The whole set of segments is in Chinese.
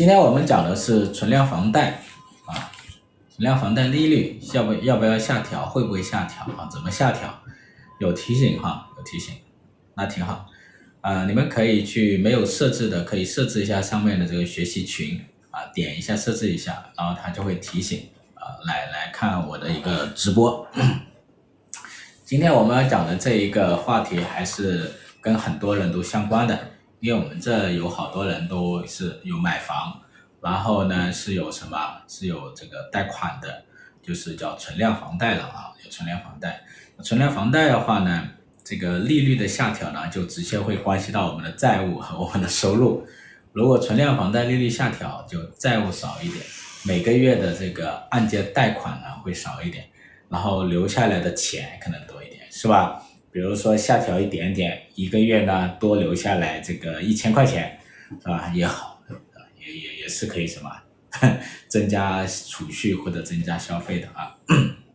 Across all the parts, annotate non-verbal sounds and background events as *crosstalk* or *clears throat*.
今天我们讲的是存量房贷啊，存量房贷利率要不要不要下调，会不会下调啊？怎么下调？有提醒哈，有提醒，那挺好。啊，你们可以去没有设置的，可以设置一下上面的这个学习群啊，点一下设置一下，然后它就会提醒啊，来来看我的一个直播。今天我们要讲的这一个话题还是跟很多人都相关的。因为我们这有好多人都是有买房，然后呢是有什么是有这个贷款的，就是叫存量房贷了啊，有存量房贷。存量房贷的话呢，这个利率的下调呢，就直接会关系到我们的债务和我们的收入。如果存量房贷利率下调，就债务少一点，每个月的这个按揭贷款呢会少一点，然后留下来的钱可能多一点，是吧？比如说下调一点点，一个月呢多留下来这个一千块钱，是吧？也好，也也也是可以什么，增加储蓄或者增加消费的啊。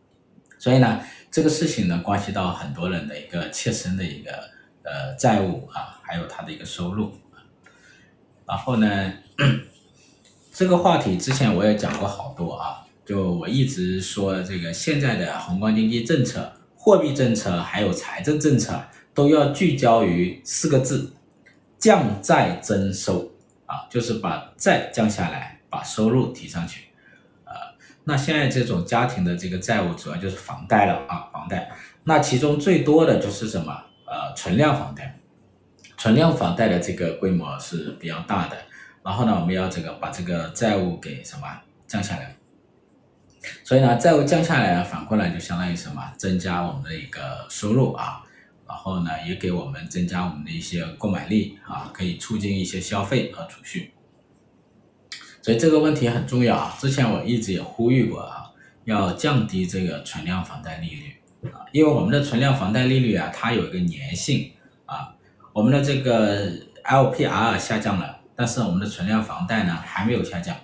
*clears throat* 所以呢，这个事情呢关系到很多人的一个切身的一个呃债务啊，还有他的一个收入。然后呢，这个话题之前我也讲过好多啊，就我一直说这个现在的宏观经济政策。货币政策还有财政政策都要聚焦于四个字：降债增收啊，就是把债降下来，把收入提上去。呃，那现在这种家庭的这个债务主要就是房贷了啊，房贷。那其中最多的就是什么？呃，存量房贷。存量房贷的这个规模是比较大的。然后呢，我们要这个把这个债务给什么降下来。所以呢，债务降下来，反过来就相当于什么？增加我们的一个收入啊，然后呢，也给我们增加我们的一些购买力啊，可以促进一些消费和储蓄。所以这个问题很重要啊。之前我一直也呼吁过啊，要降低这个存量房贷利率啊，因为我们的存量房贷利率啊，它有一个粘性啊，我们的这个 LPR 下降了，但是我们的存量房贷呢还没有下降。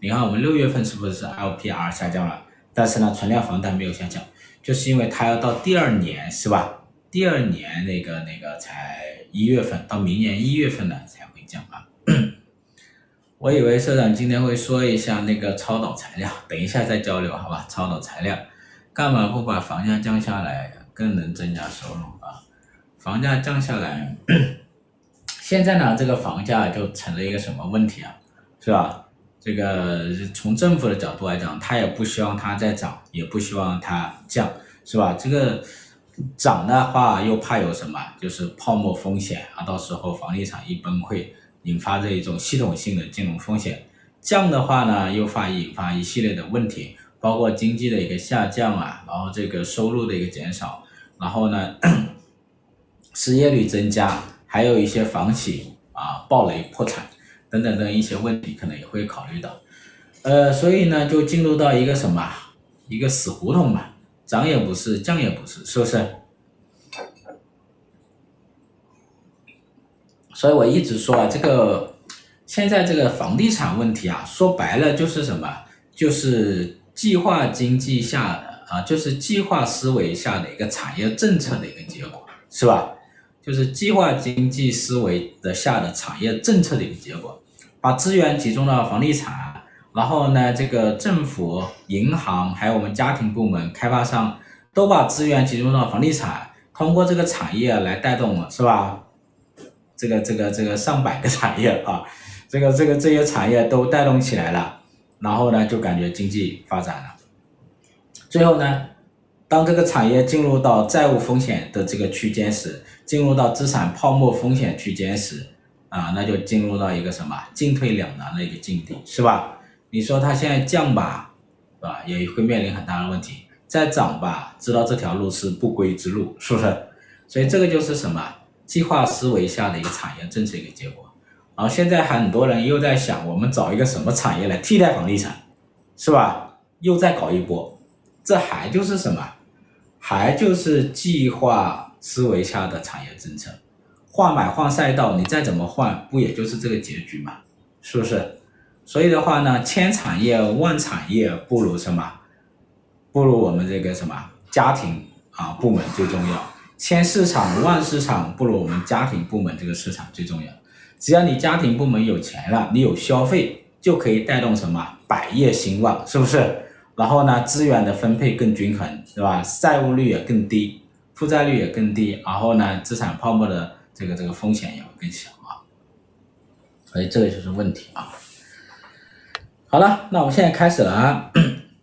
你看，我们六月份是不是 LPR 下降了？但是呢，存量房贷没有下降，就是因为它要到第二年，是吧？第二年那个那个才一月份，到明年一月份呢才会降啊。*clears throat* 我以为社长今天会说一下那个超导材料，等一下再交流，好吧？超导材料，干嘛不把房价降下来，更能增加收入啊？房价降下来，*clears throat* 现在呢，这个房价就成了一个什么问题啊？是吧？这个从政府的角度来讲，他也不希望它再涨，也不希望它降，是吧？这个涨的话又怕有什么，就是泡沫风险啊，到时候房地产一崩溃，引发这一种系统性的金融风险；降的话呢，又怕引发一系列的问题，包括经济的一个下降啊，然后这个收入的一个减少，然后呢，*coughs* 失业率增加，还有一些房企啊暴雷破产。等等的一些问题，可能也会考虑到，呃，所以呢，就进入到一个什么，一个死胡同嘛，涨也不是，降也不是，是不是？所以我一直说啊，这个现在这个房地产问题啊，说白了就是什么，就是计划经济下的啊，就是计划思维下的一个产业政策的一个结果，是吧？就是计划经济思维的下的产业政策的一个结果，把资源集中到房地产，然后呢，这个政府、银行还有我们家庭部门、开发商都把资源集中到房地产，通过这个产业来带动了，是吧？这个这个这个上百个产业啊，这个这个这些产业都带动起来了，然后呢，就感觉经济发展了，最后呢，当这个产业进入到债务风险的这个区间时，进入到资产泡沫风险区间时，啊，那就进入到一个什么进退两难的一个境地，是吧？你说它现在降吧，是吧？也会面临很大的问题。再涨吧，知道这条路是不归之路，是不是？所以这个就是什么计划思维下的一个产业政策一个结果。然后现在很多人又在想，我们找一个什么产业来替代房地产，是吧？又再搞一波，这还就是什么？还就是计划。思维下的产业政策，换买换赛道，你再怎么换，不也就是这个结局吗？是不是？所以的话呢，千产业万产业不如什么？不如我们这个什么家庭啊部门最重要。千市场万市场不如我们家庭部门这个市场最重要。只要你家庭部门有钱了，你有消费，就可以带动什么百业兴旺，是不是？然后呢，资源的分配更均衡，是吧？债务率也更低，负债率也更低，然后呢，资产泡沫的这个这个风险也会更小啊。所以这个就是问题啊。好了，那我们现在开始了啊。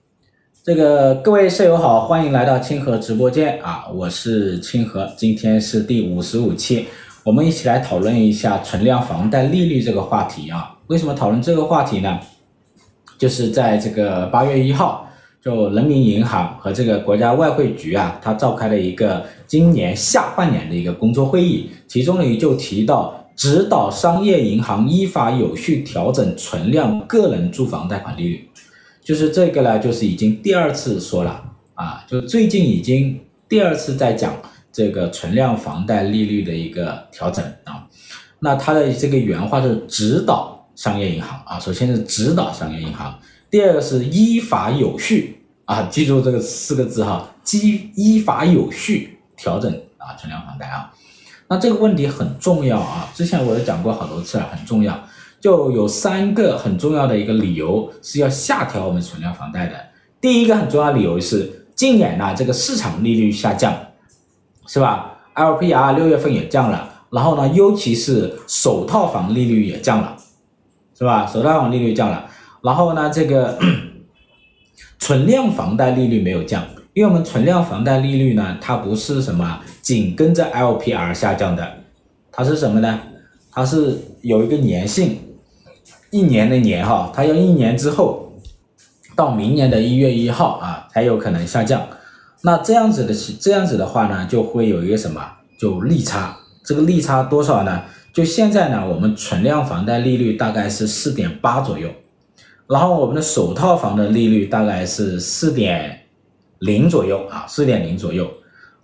*clears throat* 这个各位舍友好，欢迎来到清河直播间啊，我是清河，今天是第五十五期，我们一起来讨论一下存量房贷利率这个话题啊。为什么讨论这个话题呢？就是在这个八月一号，就人民银行和这个国家外汇局啊，它召开了一个今年下半年的一个工作会议，其中呢就提到指导商业银行依法有序调整存量个人住房贷款利率，就是这个呢，就是已经第二次说了啊，就最近已经第二次在讲这个存量房贷利率的一个调整啊，那它的这个原话是指导。商业银行啊，首先是指导商业银行，第二个是依法有序啊，记住这个四个字哈，依依法有序调整啊存量房贷啊，那这个问题很重要啊，之前我也讲过好多次了，很重要，就有三个很重要的一个理由是要下调我们存量房贷的。第一个很重要理由是近年呢这个市场利率下降，是吧？LPR 六月份也降了，然后呢，尤其是首套房利率也降了。是吧？首套房利率降了，然后呢，这个 *coughs* 存量房贷利率没有降，因为我们存量房贷利率呢，它不是什么紧跟着 LPR 下降的，它是什么呢？它是有一个年性，一年的年哈，它要一年之后到明年的一月一号啊才有可能下降。那这样子的这样子的话呢，就会有一个什么？就利差，这个利差多少呢？就现在呢，我们存量房贷利率大概是四点八左右，然后我们的首套房的利率大概是四点零左右啊，四点零左右，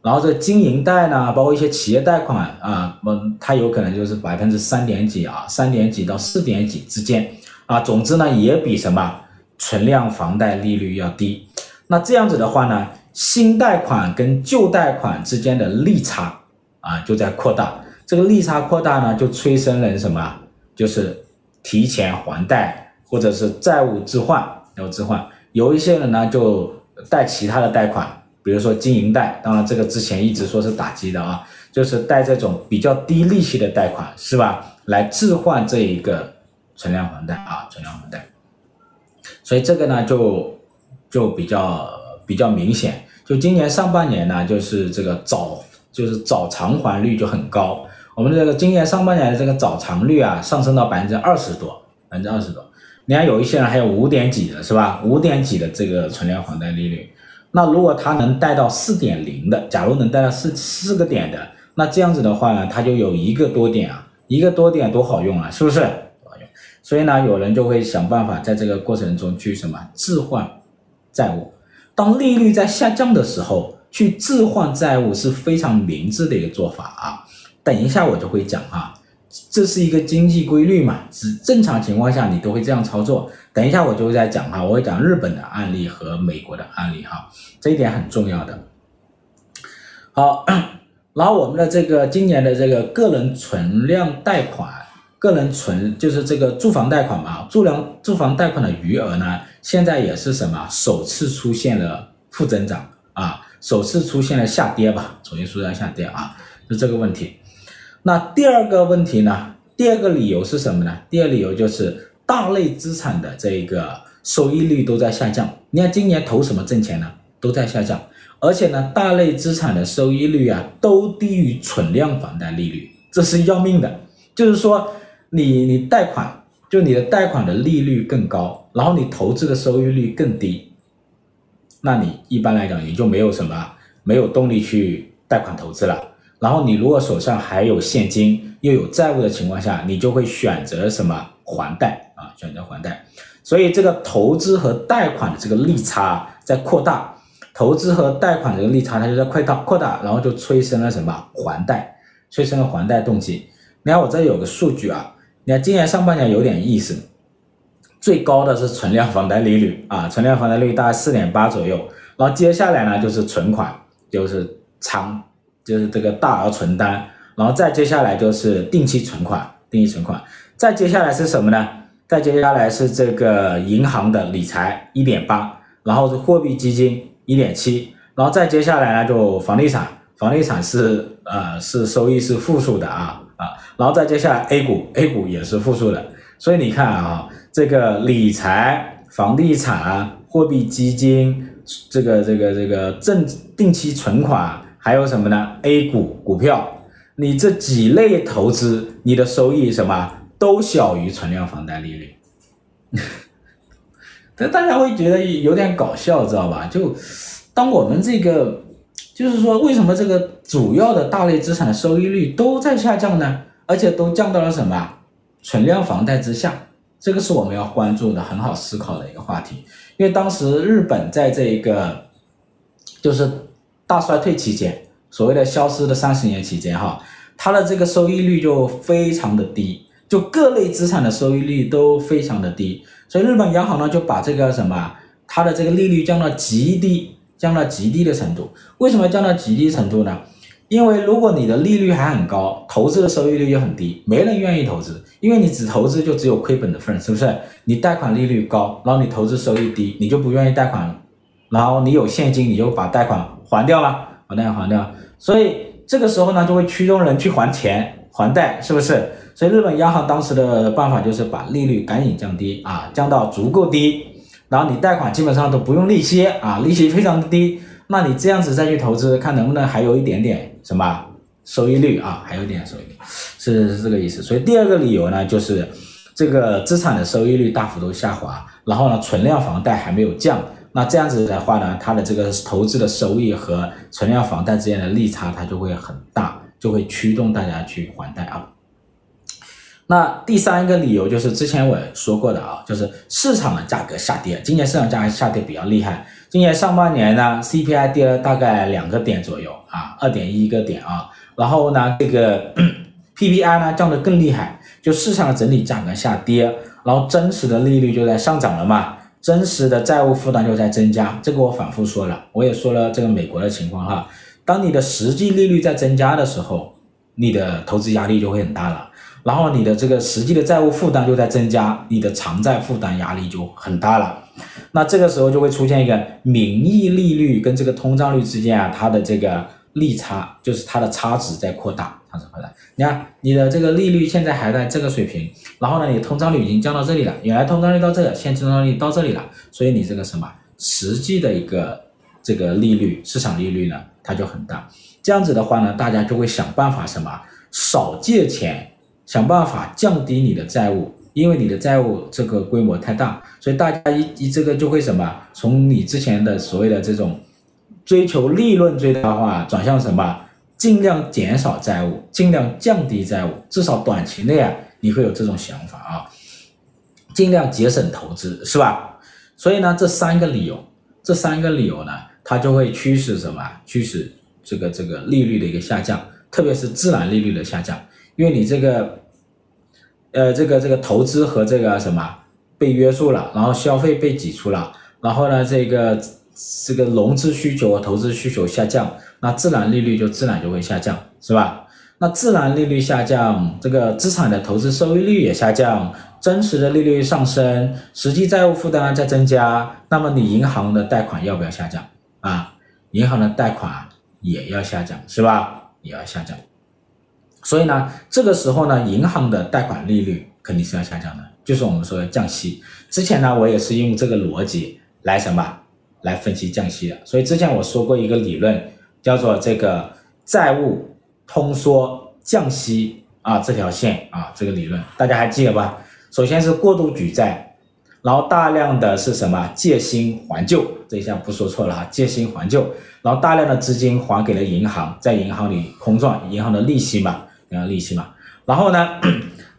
然后这经营贷呢，包括一些企业贷款啊，嗯，它有可能就是百分之三点几啊，三点几到四点几之间啊，总之呢，也比什么存量房贷利率要低。那这样子的话呢，新贷款跟旧贷款之间的利差啊，就在扩大。这个利差扩大呢，就催生了什么？就是提前还贷，或者是债务置换，要置换。有一些人呢，就贷其他的贷款，比如说经营贷。当然，这个之前一直说是打击的啊，就是贷这种比较低利息的贷款，是吧？来置换这一个存量房贷啊，存量房贷。所以这个呢，就就比较比较明显。就今年上半年呢，就是这个早就是早偿还率就很高。我们这个今年上半年的这个早偿率啊，上升到百分之二十多，百分之二十多。你看有一些人还有五点几的，是吧？五点几的这个存量房贷利率，那如果他能贷到四点零的，假如能贷到四四个点的，那这样子的话呢，他就有一个多点啊，一个多点多好用啊，是不是？所以呢，有人就会想办法在这个过程中去什么置换债务。当利率在下降的时候，去置换债务是非常明智的一个做法啊。等一下我就会讲哈，这是一个经济规律嘛，是正常情况下你都会这样操作。等一下我就会再讲哈，我会讲日本的案例和美国的案例哈，这一点很重要的。好，*clears throat* 然后我们的这个今年的这个个人存量贷款，个人存就是这个住房贷款嘛，住量住房贷款的余额呢，现在也是什么首次出现了负增长啊，首次出现了下跌吧，重新说一下跌啊，就这个问题。那第二个问题呢？第二个理由是什么呢？第二理由就是大类资产的这个收益率都在下降。你看今年投什么挣钱呢？都在下降，而且呢，大类资产的收益率啊都低于存量房贷利率，这是要命的。就是说，你你贷款就你的贷款的利率更高，然后你投资的收益率更低，那你一般来讲也就没有什么没有动力去贷款投资了。然后你如果手上还有现金又有债务的情况下，你就会选择什么还贷啊？选择还贷。所以这个投资和贷款的这个利差在扩大，投资和贷款的这个利差它就在扩大扩大，然后就催生了什么还贷，催生了还贷动机。你看我这有个数据啊，你看今年上半年有点意思，最高的是存量房贷利率啊，存量房贷利率大概四点八左右，然后接下来呢就是存款，就是仓。就是这个大额存单，然后再接下来就是定期存款，定期存款，再接下来是什么呢？再接下来是这个银行的理财一点八，然后是货币基金一点七，然后再接下来呢就房地产，房地产是呃是收益是负数的啊啊，然后再接下来 A 股，A 股也是负数的，所以你看啊，这个理财、房地产、货币基金，这个这个这个正定期存款，还有什么呢？A 股股票。你这几类投资，你的收益什么都小于存量房贷利率，*laughs* 但大家会觉得有点搞笑，知道吧？就当我们这个，就是说，为什么这个主要的大类资产的收益率都在下降呢？而且都降到了什么存量房贷之下？这个是我们要关注的，很好思考的一个话题。因为当时日本在这一个就是大衰退期间。所谓的消失的三十年期间，哈，它的这个收益率就非常的低，就各类资产的收益率都非常的低，所以日本央行呢就把这个什么，它的这个利率降到极低，降到极低的程度。为什么降到极低程度呢？因为如果你的利率还很高，投资的收益率又很低，没人愿意投资，因为你只投资就只有亏本的份，是不是？你贷款利率高，然后你投资收益低，你就不愿意贷款了，然后你有现金，你就把贷款还掉了，把贷款还掉。所以这个时候呢，就会驱动人去还钱还贷，是不是？所以日本央行当时的办法就是把利率赶紧降低啊，降到足够低，然后你贷款基本上都不用利息啊，利息非常低，那你这样子再去投资，看能不能还有一点点什么收益率啊，还有一点收益率，是是这个意思。所以第二个理由呢，就是这个资产的收益率大幅度下滑，然后呢，存量房贷还没有降。那这样子的话呢，它的这个投资的收益和存量房贷之间的利差，它就会很大，就会驱动大家去还贷啊。那第三个理由就是之前我也说过的啊，就是市场的价格下跌，今年市场价格下跌比较厉害。今年上半年呢，CPI 跌了大概两个点左右啊，二点一个点啊。然后呢，这个 *clears throat* PPI 呢降得更厉害，就市场的整体价格下跌，然后真实的利率就在上涨了嘛。真实的债务负担就在增加，这个我反复说了，我也说了这个美国的情况哈。当你的实际利率在增加的时候，你的投资压力就会很大了。然后你的这个实际的债务负担就在增加，你的偿债负担压力就很大了。那这个时候就会出现一个名义利率跟这个通胀率之间啊，它的这个利差，就是它的差值在扩大。它是扩大。你看你的这个利率现在还在这个水平，然后呢，你通胀率已经降到这里了，原来通胀率到这，现在通胀率到这里了，所以你这个什么实际的一个这个利率，市场利率呢，它就很大。这样子的话呢，大家就会想办法什么少借钱，想办法降低你的债务，因为你的债务这个规模太大，所以大家一一这个就会什么从你之前的所谓的这种追求利润最大化，转向什么？尽量减少债务，尽量降低债务，至少短期内啊，你会有这种想法啊。尽量节省投资，是吧？所以呢，这三个理由，这三个理由呢，它就会驱使什么？驱使这个这个利率的一个下降，特别是自然利率的下降，因为你这个，呃，这个这个投资和这个什么被约束了，然后消费被挤出了，然后呢，这个这个融资需求和投资需求下降。那自然利率就自然就会下降，是吧？那自然利率下降，这个资产的投资收益率也下降，真实的利率上升，实际债务负担在增加，那么你银行的贷款要不要下降啊？银行的贷款也要下降，是吧？也要下降。所以呢，这个时候呢，银行的贷款利率肯定是要下降的，就是我们说的降息。之前呢，我也是用这个逻辑来什么来分析降息的。所以之前我说过一个理论。叫做这个债务通缩降息啊，这条线啊，这个理论大家还记得吧？首先是过度举债，然后大量的是什么借新还旧，这一下不说错了哈，借新还旧，然后大量的资金还给了银行，在银行里空转，银行的利息嘛，银行利息嘛，然后呢，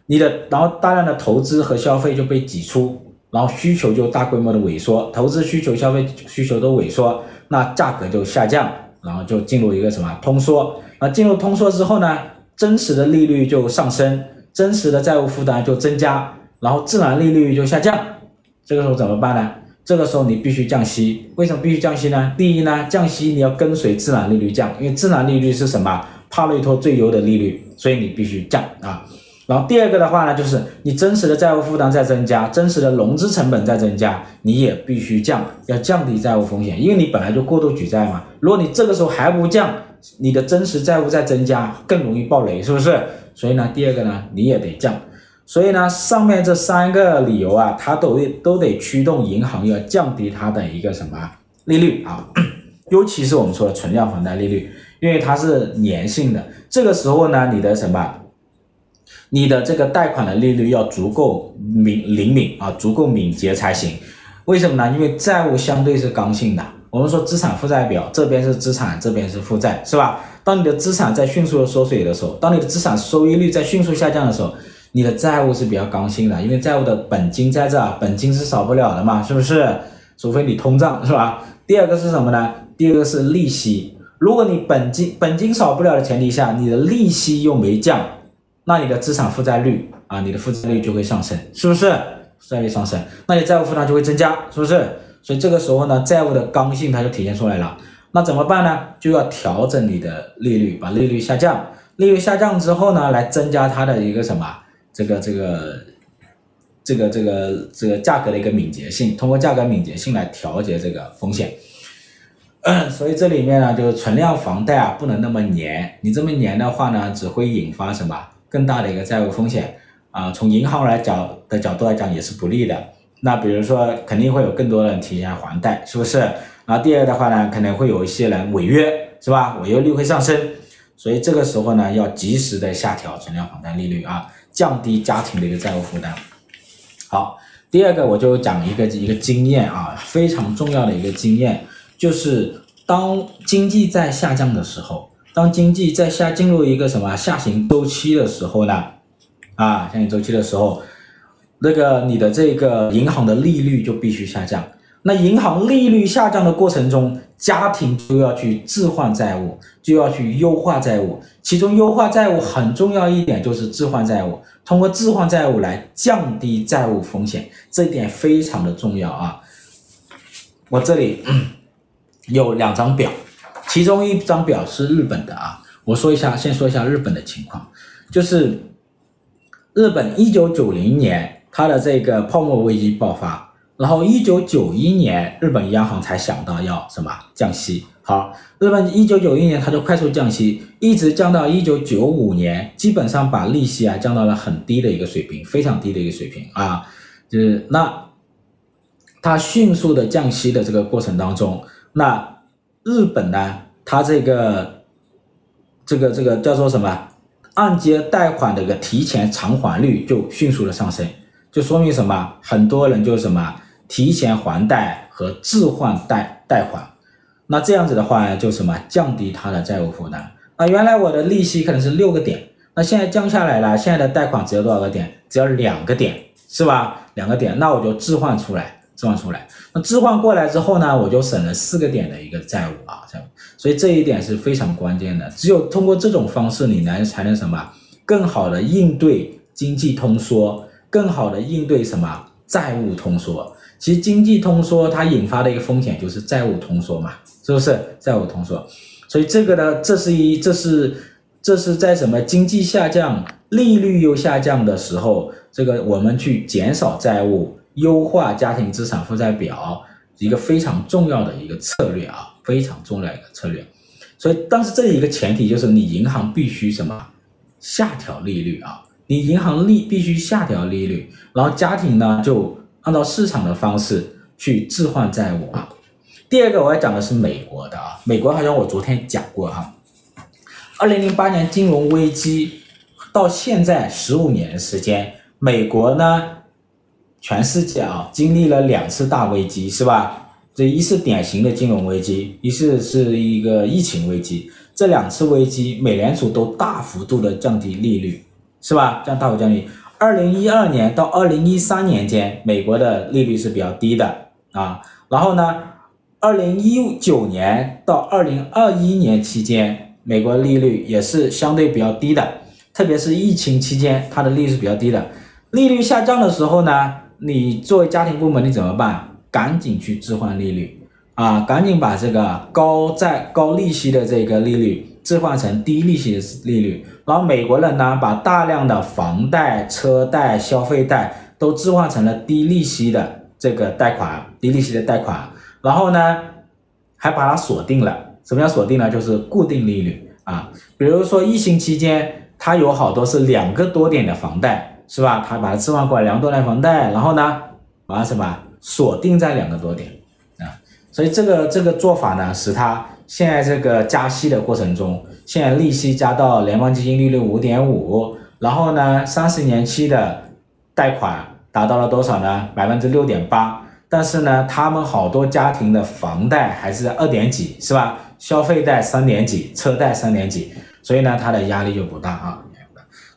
你的然后大量的投资和消费就被挤出，然后需求就大规模的萎缩，投资需求、消费需求都萎缩，那价格就下降。然后就进入一个什么通缩，那进入通缩之后呢，真实的利率就上升，真实的债务负担就增加，然后自然利率就下降。这个时候怎么办呢？这个时候你必须降息。为什么必须降息呢？第一呢，降息你要跟随自然利率降，因为自然利率是什么？帕累托最优的利率，所以你必须降啊。然后第二个的话呢，就是你真实的债务负担在增加，真实的融资成本在增加，你也必须降，要降低债务风险，因为你本来就过度举债嘛。如果你这个时候还不降，你的真实债务在增加，更容易爆雷，是不是？所以呢，第二个呢，你也得降。所以呢，上面这三个理由啊，它都都得驱动银行要降低它的一个什么利率啊，*clears throat* 尤其是我们说的存量房贷利率，因为它是粘性的，这个时候呢，你的什么？你的这个贷款的利率要足够敏灵敏啊，足够敏捷才行。为什么呢？因为债务相对是刚性的。我们说资产负债表，这边是资产，这边是负债，是吧？当你的资产在迅速的缩水的时候，当你的资产收益率在迅速下降的时候，你的债务是比较刚性的，因为债务的本金在这，本金是少不了的嘛，是不是？除非你通胀，是吧？第二个是什么呢？第二个是利息。如果你本金本金少不了的前提下，你的利息又没降。那你的资产负债率啊，你的负债率就会上升，是不是？负债率上升，那你债务负担就会增加，是不是？所以这个时候呢，债务的刚性它就体现出来了。那怎么办呢？就要调整你的利率，把利率下降。利率下降之后呢，来增加它的一个什么？这个这个这个这个这个价格的一个敏捷性，通过价格敏捷性来调节这个风险。*coughs* 所以这里面呢，就是存量房贷啊，不能那么黏。你这么黏的话呢，只会引发什么？更大的一个债务风险啊，从银行来讲的角度来讲也是不利的。那比如说，肯定会有更多人提前还贷，是不是？然后第二的话呢，可能会有一些人违约，是吧？违约率会上升，所以这个时候呢，要及时的下调存量房贷利率啊，降低家庭的一个债务负担。好，第二个我就讲一个一个经验啊，非常重要的一个经验，就是当经济在下降的时候。当经济在下进入一个什么下行周期的时候呢？啊，下行周期的时候，那个你的这个银行的利率就必须下降。那银行利率下降的过程中，家庭就要去置换债务，就要去优化债务。其中优化债务很重要一点就是置换债务，通过置换债务来降低债务风险，这一点非常的重要啊。我这里有两张表。其中一张表是日本的啊，我说一下，先说一下日本的情况，就是日本一九九零年它的这个泡沫危机爆发，然后一九九一年日本央行才想到要什么降息，好，日本一九九一年它就快速降息，一直降到一九九五年，基本上把利息啊降到了很低的一个水平，非常低的一个水平啊，就是那它迅速的降息的这个过程当中，那。日本呢，它这个这个这个叫做什么？按揭贷款的一个提前偿还率就迅速的上升，就说明什么？很多人就什么提前还贷和置换贷贷款，那这样子的话就什么降低他的债务负担。那原来我的利息可能是六个点，那现在降下来了，现在的贷款只有多少个点？只要两个点，是吧？两个点，那我就置换出来。置换出来，那置换过来之后呢，我就省了四个点的一个债务啊，债务，所以这一点是非常关键的。只有通过这种方式，你来才能什么，更好的应对经济通缩，更好的应对什么债务通缩。其实经济通缩它引发的一个风险就是债务通缩嘛，是不是？债务通缩，所以这个呢，这是一，这是这是在什么经济下降、利率又下降的时候，这个我们去减少债务。优化家庭资产负债表，一个非常重要的一个策略啊，非常重要的一个策略。所以，但是这一个前提就是你银行必须什么下调利率啊，你银行利必须下调利率，然后家庭呢就按照市场的方式去置换债务啊。第二个我要讲的是美国的啊，美国好像我昨天讲过哈，二零零八年金融危机到现在十五年的时间，美国呢。全世界啊，经历了两次大危机，是吧？这一次典型的金融危机，一次是一个疫情危机。这两次危机，美联储都大幅度的降低利率，是吧？这样大幅降低。二零一二年到二零一三年间，美国的利率是比较低的啊。然后呢，二零一九年到二零二一年期间，美国利率也是相对比较低的，特别是疫情期间，它的利率是比较低的。利率下降的时候呢，你作为家庭部门，你怎么办？赶紧去置换利率啊！赶紧把这个高债高利息的这个利率置换成低利息的利率，然后美国人呢，把大量的房贷、车贷、消费贷都置换成了低利息的这个贷款，低利息的贷款，然后呢，还把它锁定了。什么叫锁定呢？就是固定利率啊。比如说疫情期间，它有好多是两个多点的房贷，是吧？他把它置换过来两多点房贷，然后呢，把它什么锁定在两个多点啊。所以这个这个做法呢，使它现在这个加息的过程中。现在利息加到联邦基金利率五点五，然后呢，三十年期的贷款达到了多少呢？百分之六点八。但是呢，他们好多家庭的房贷还是二点几，是吧？消费贷三点几，车贷三点几，所以呢，它的压力就不大啊。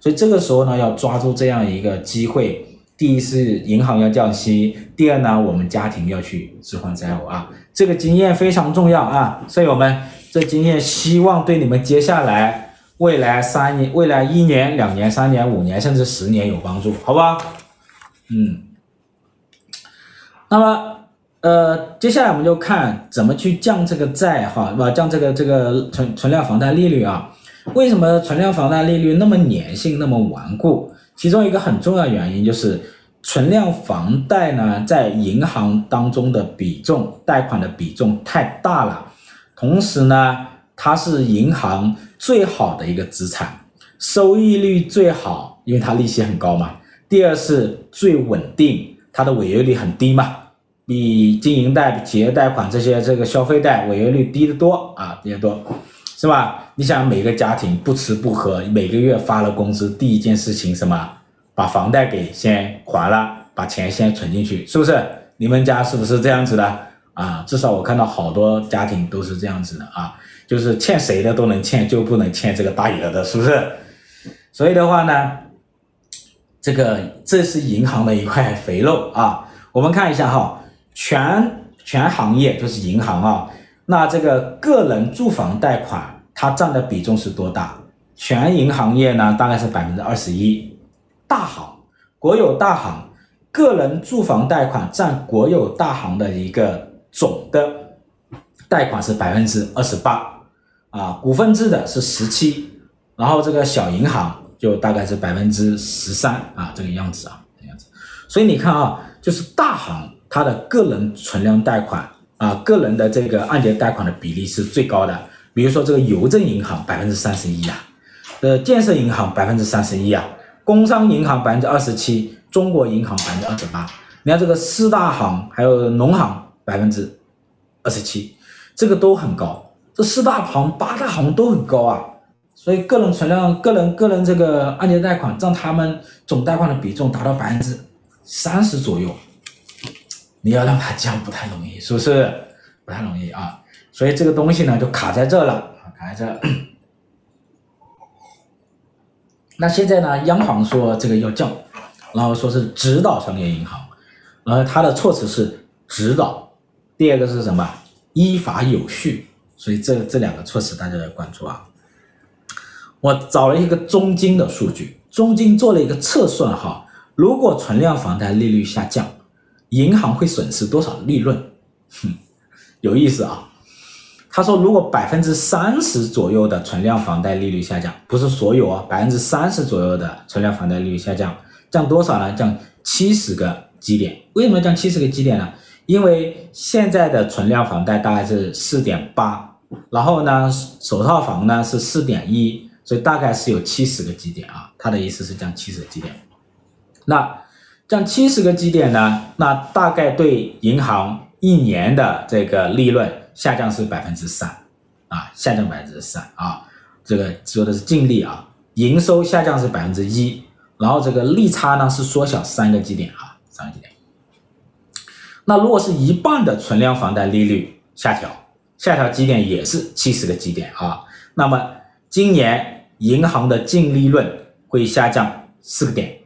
所以这个时候呢，要抓住这样一个机会。第一是银行要降息，第二呢，我们家庭要去置换债务啊。这个经验非常重要啊，所以我们。这经验希望对你们接下来未来三年、未来一年、两年、三年、五年，甚至十年有帮助，好吧？嗯。那么，呃，接下来我们就看怎么去降这个债哈，不降这个这个存存量房贷利率啊？为什么存量房贷利率那么粘性、那么顽固？其中一个很重要原因就是存量房贷呢，在银行当中的比重，贷款的比重太大了。同时呢，它是银行最好的一个资产，收益率最好，因为它利息很高嘛。第二是最稳定，它的违约率很低嘛，比经营贷、企业贷款这些这个消费贷违约率低得多啊，低得多，是吧？你想每个家庭不吃不喝，每个月发了工资，第一件事情什么？把房贷给先还了，把钱先存进去，是不是？你们家是不是这样子的？啊，至少我看到好多家庭都是这样子的啊，就是欠谁的都能欠，就不能欠这个大额的，是不是？所以的话呢，这个这是银行的一块肥肉啊。我们看一下哈，全全行业就是银行啊，那这个个人住房贷款它占的比重是多大？全银行业呢，大概是百分之二十一，大行国有大行个人住房贷款占国有大行的一个。总的贷款是百分之二十八啊，股份制的是十七，然后这个小银行就大概是百分之十三啊，这个样子啊，这样子。所以你看啊，就是大行它的个人存量贷款啊，个人的这个按揭贷款的比例是最高的。比如说这个邮政银行百分之三十一啊，呃，建设银行百分之三十一啊，工商银行百分之二十七，中国银行百分之二十八。你看这个四大行还有农行。百分之二十七，这个都很高，这四大行、八大行都很高啊，所以个人存量、个人个人这个按揭贷款占他们总贷款的比重达到百分之三十左右，你要让它降不太容易，是不是？不太容易啊，所以这个东西呢就卡在这了，卡在这。*clears throat* 那现在呢，央行说这个要降，然后说是指导商业银行，然后它的措辞是指导。第二个是什么？依法有序，所以这这两个措辞大家要关注啊。我找了一个中金的数据，中金做了一个测算哈，如果存量房贷利率下降，银行会损失多少利润？哼，*laughs* 有意思啊。他说，如果百分之三十左右的存量房贷利率下降，不是所有啊，百分之三十左右的存量房贷利率下降，降多少呢？降七十个基点。为什么降七十个基点呢？因为现在的存量房贷大概是四点八，然后呢，首套房呢是四点一，所以大概是有七十个基点啊。他的意思是降七十个基点。那降七十个基点呢，那大概对银行一年的这个利润下降是百分之三啊，下降百分之三啊。这个说的是净利啊，营收下降是百分之一，然后这个利差呢是缩小三个基点啊，三个基点。那如果是一半的存量房贷利率下调，下调基点也是七十个基点啊。那么今年银行的净利润会下降四个点，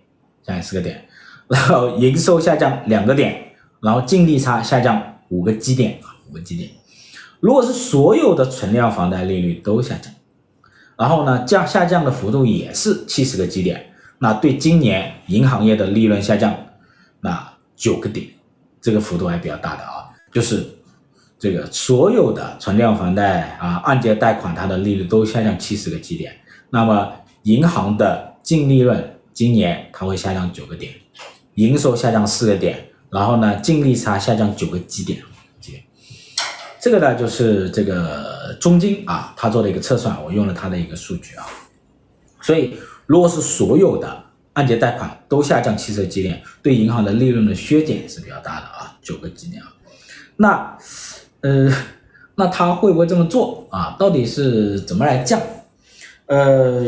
下降四个点，然后营收下降两个点，然后净利差下降五个基点啊，五个基点。如果是所有的存量房贷利率都下降，然后呢降下降的幅度也是七十个基点，那对今年银行业的利润下降那九个点。这个幅度还比较大的啊，就是这个所有的存量房贷啊，按揭贷款它的利率都下降七十个基点，那么银行的净利润今年它会下降九个点，营收下降四个点，然后呢净利差下降九个基点。这个呢就是这个中金啊，他做的一个测算，我用了他的一个数据啊。所以如果是所有的按揭贷款都下降七十个基点，对银行的利润的削减是比较大的啊，九个基点啊。那呃，那他会不会这么做啊？到底是怎么来降？呃，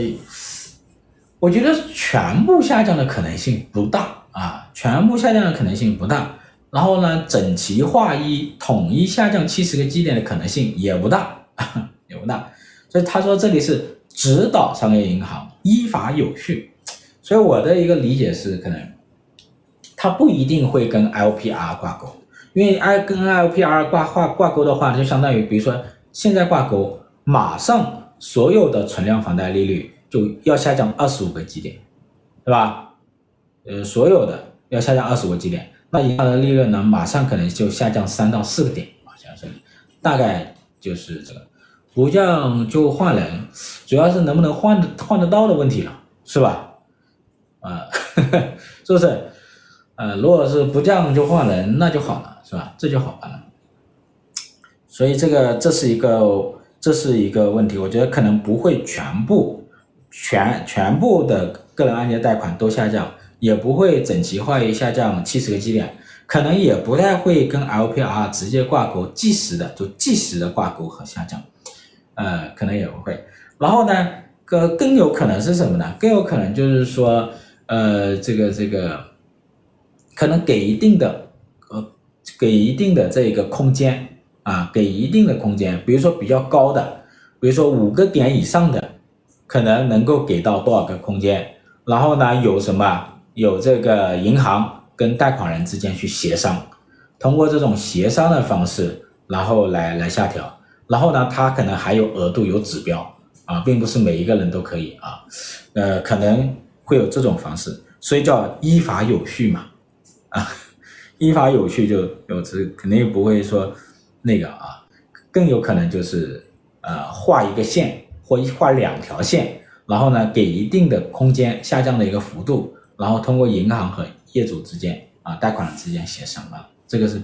我觉得全部下降的可能性不大啊，全部下降的可能性不大。然后呢，整齐划一、统一下降七十个基点的可能性也不大，*laughs* 也不大。所以他说这里是指导商业银行依法有序。所以我的一个理解是，可能它不一定会跟 LPR 挂钩，因为 I 跟 LPR 挂挂挂钩的话，就相当于比如说现在挂钩，马上所有的存量房贷利率就要下降二十五个基点，对吧？呃，所有的要下降二十五个基点。那银行的利润呢，马上可能就下降三到四个点啊，像是，大概就是这个，不降就换人，主要是能不能换的换得到的问题了，是吧？啊，呵 *laughs* 呵是不是？呃，如果是不降就换人，那就好了，是吧？这就好办了。所以这个这是一个这是一个问题，我觉得可能不会全部全全部的个人按揭贷款都下降。也不会整齐划一下降七十个基点，可能也不太会跟 LPR 直接挂钩，即时的就即时的挂钩和下降，呃，可能也不会。然后呢，更更有可能是什么呢？更有可能就是说，呃，这个这个，可能给一定的呃，给一定的这个空间啊，给一定的空间，比如说比较高的，比如说五个点以上的，可能能够给到多少个空间？然后呢，有什么？有这个银行跟贷款人之间去协商，通过这种协商的方式，然后来来下调。然后呢，它可能还有额度、有指标啊，并不是每一个人都可以啊。呃，可能会有这种方式，所以叫依法有序嘛。啊，*laughs* 依法有序就有这肯定不会说那个啊，更有可能就是呃画一个线或一画两条线，然后呢给一定的空间下降的一个幅度。然后通过银行和业主之间啊，贷款之间协商啊，这个是。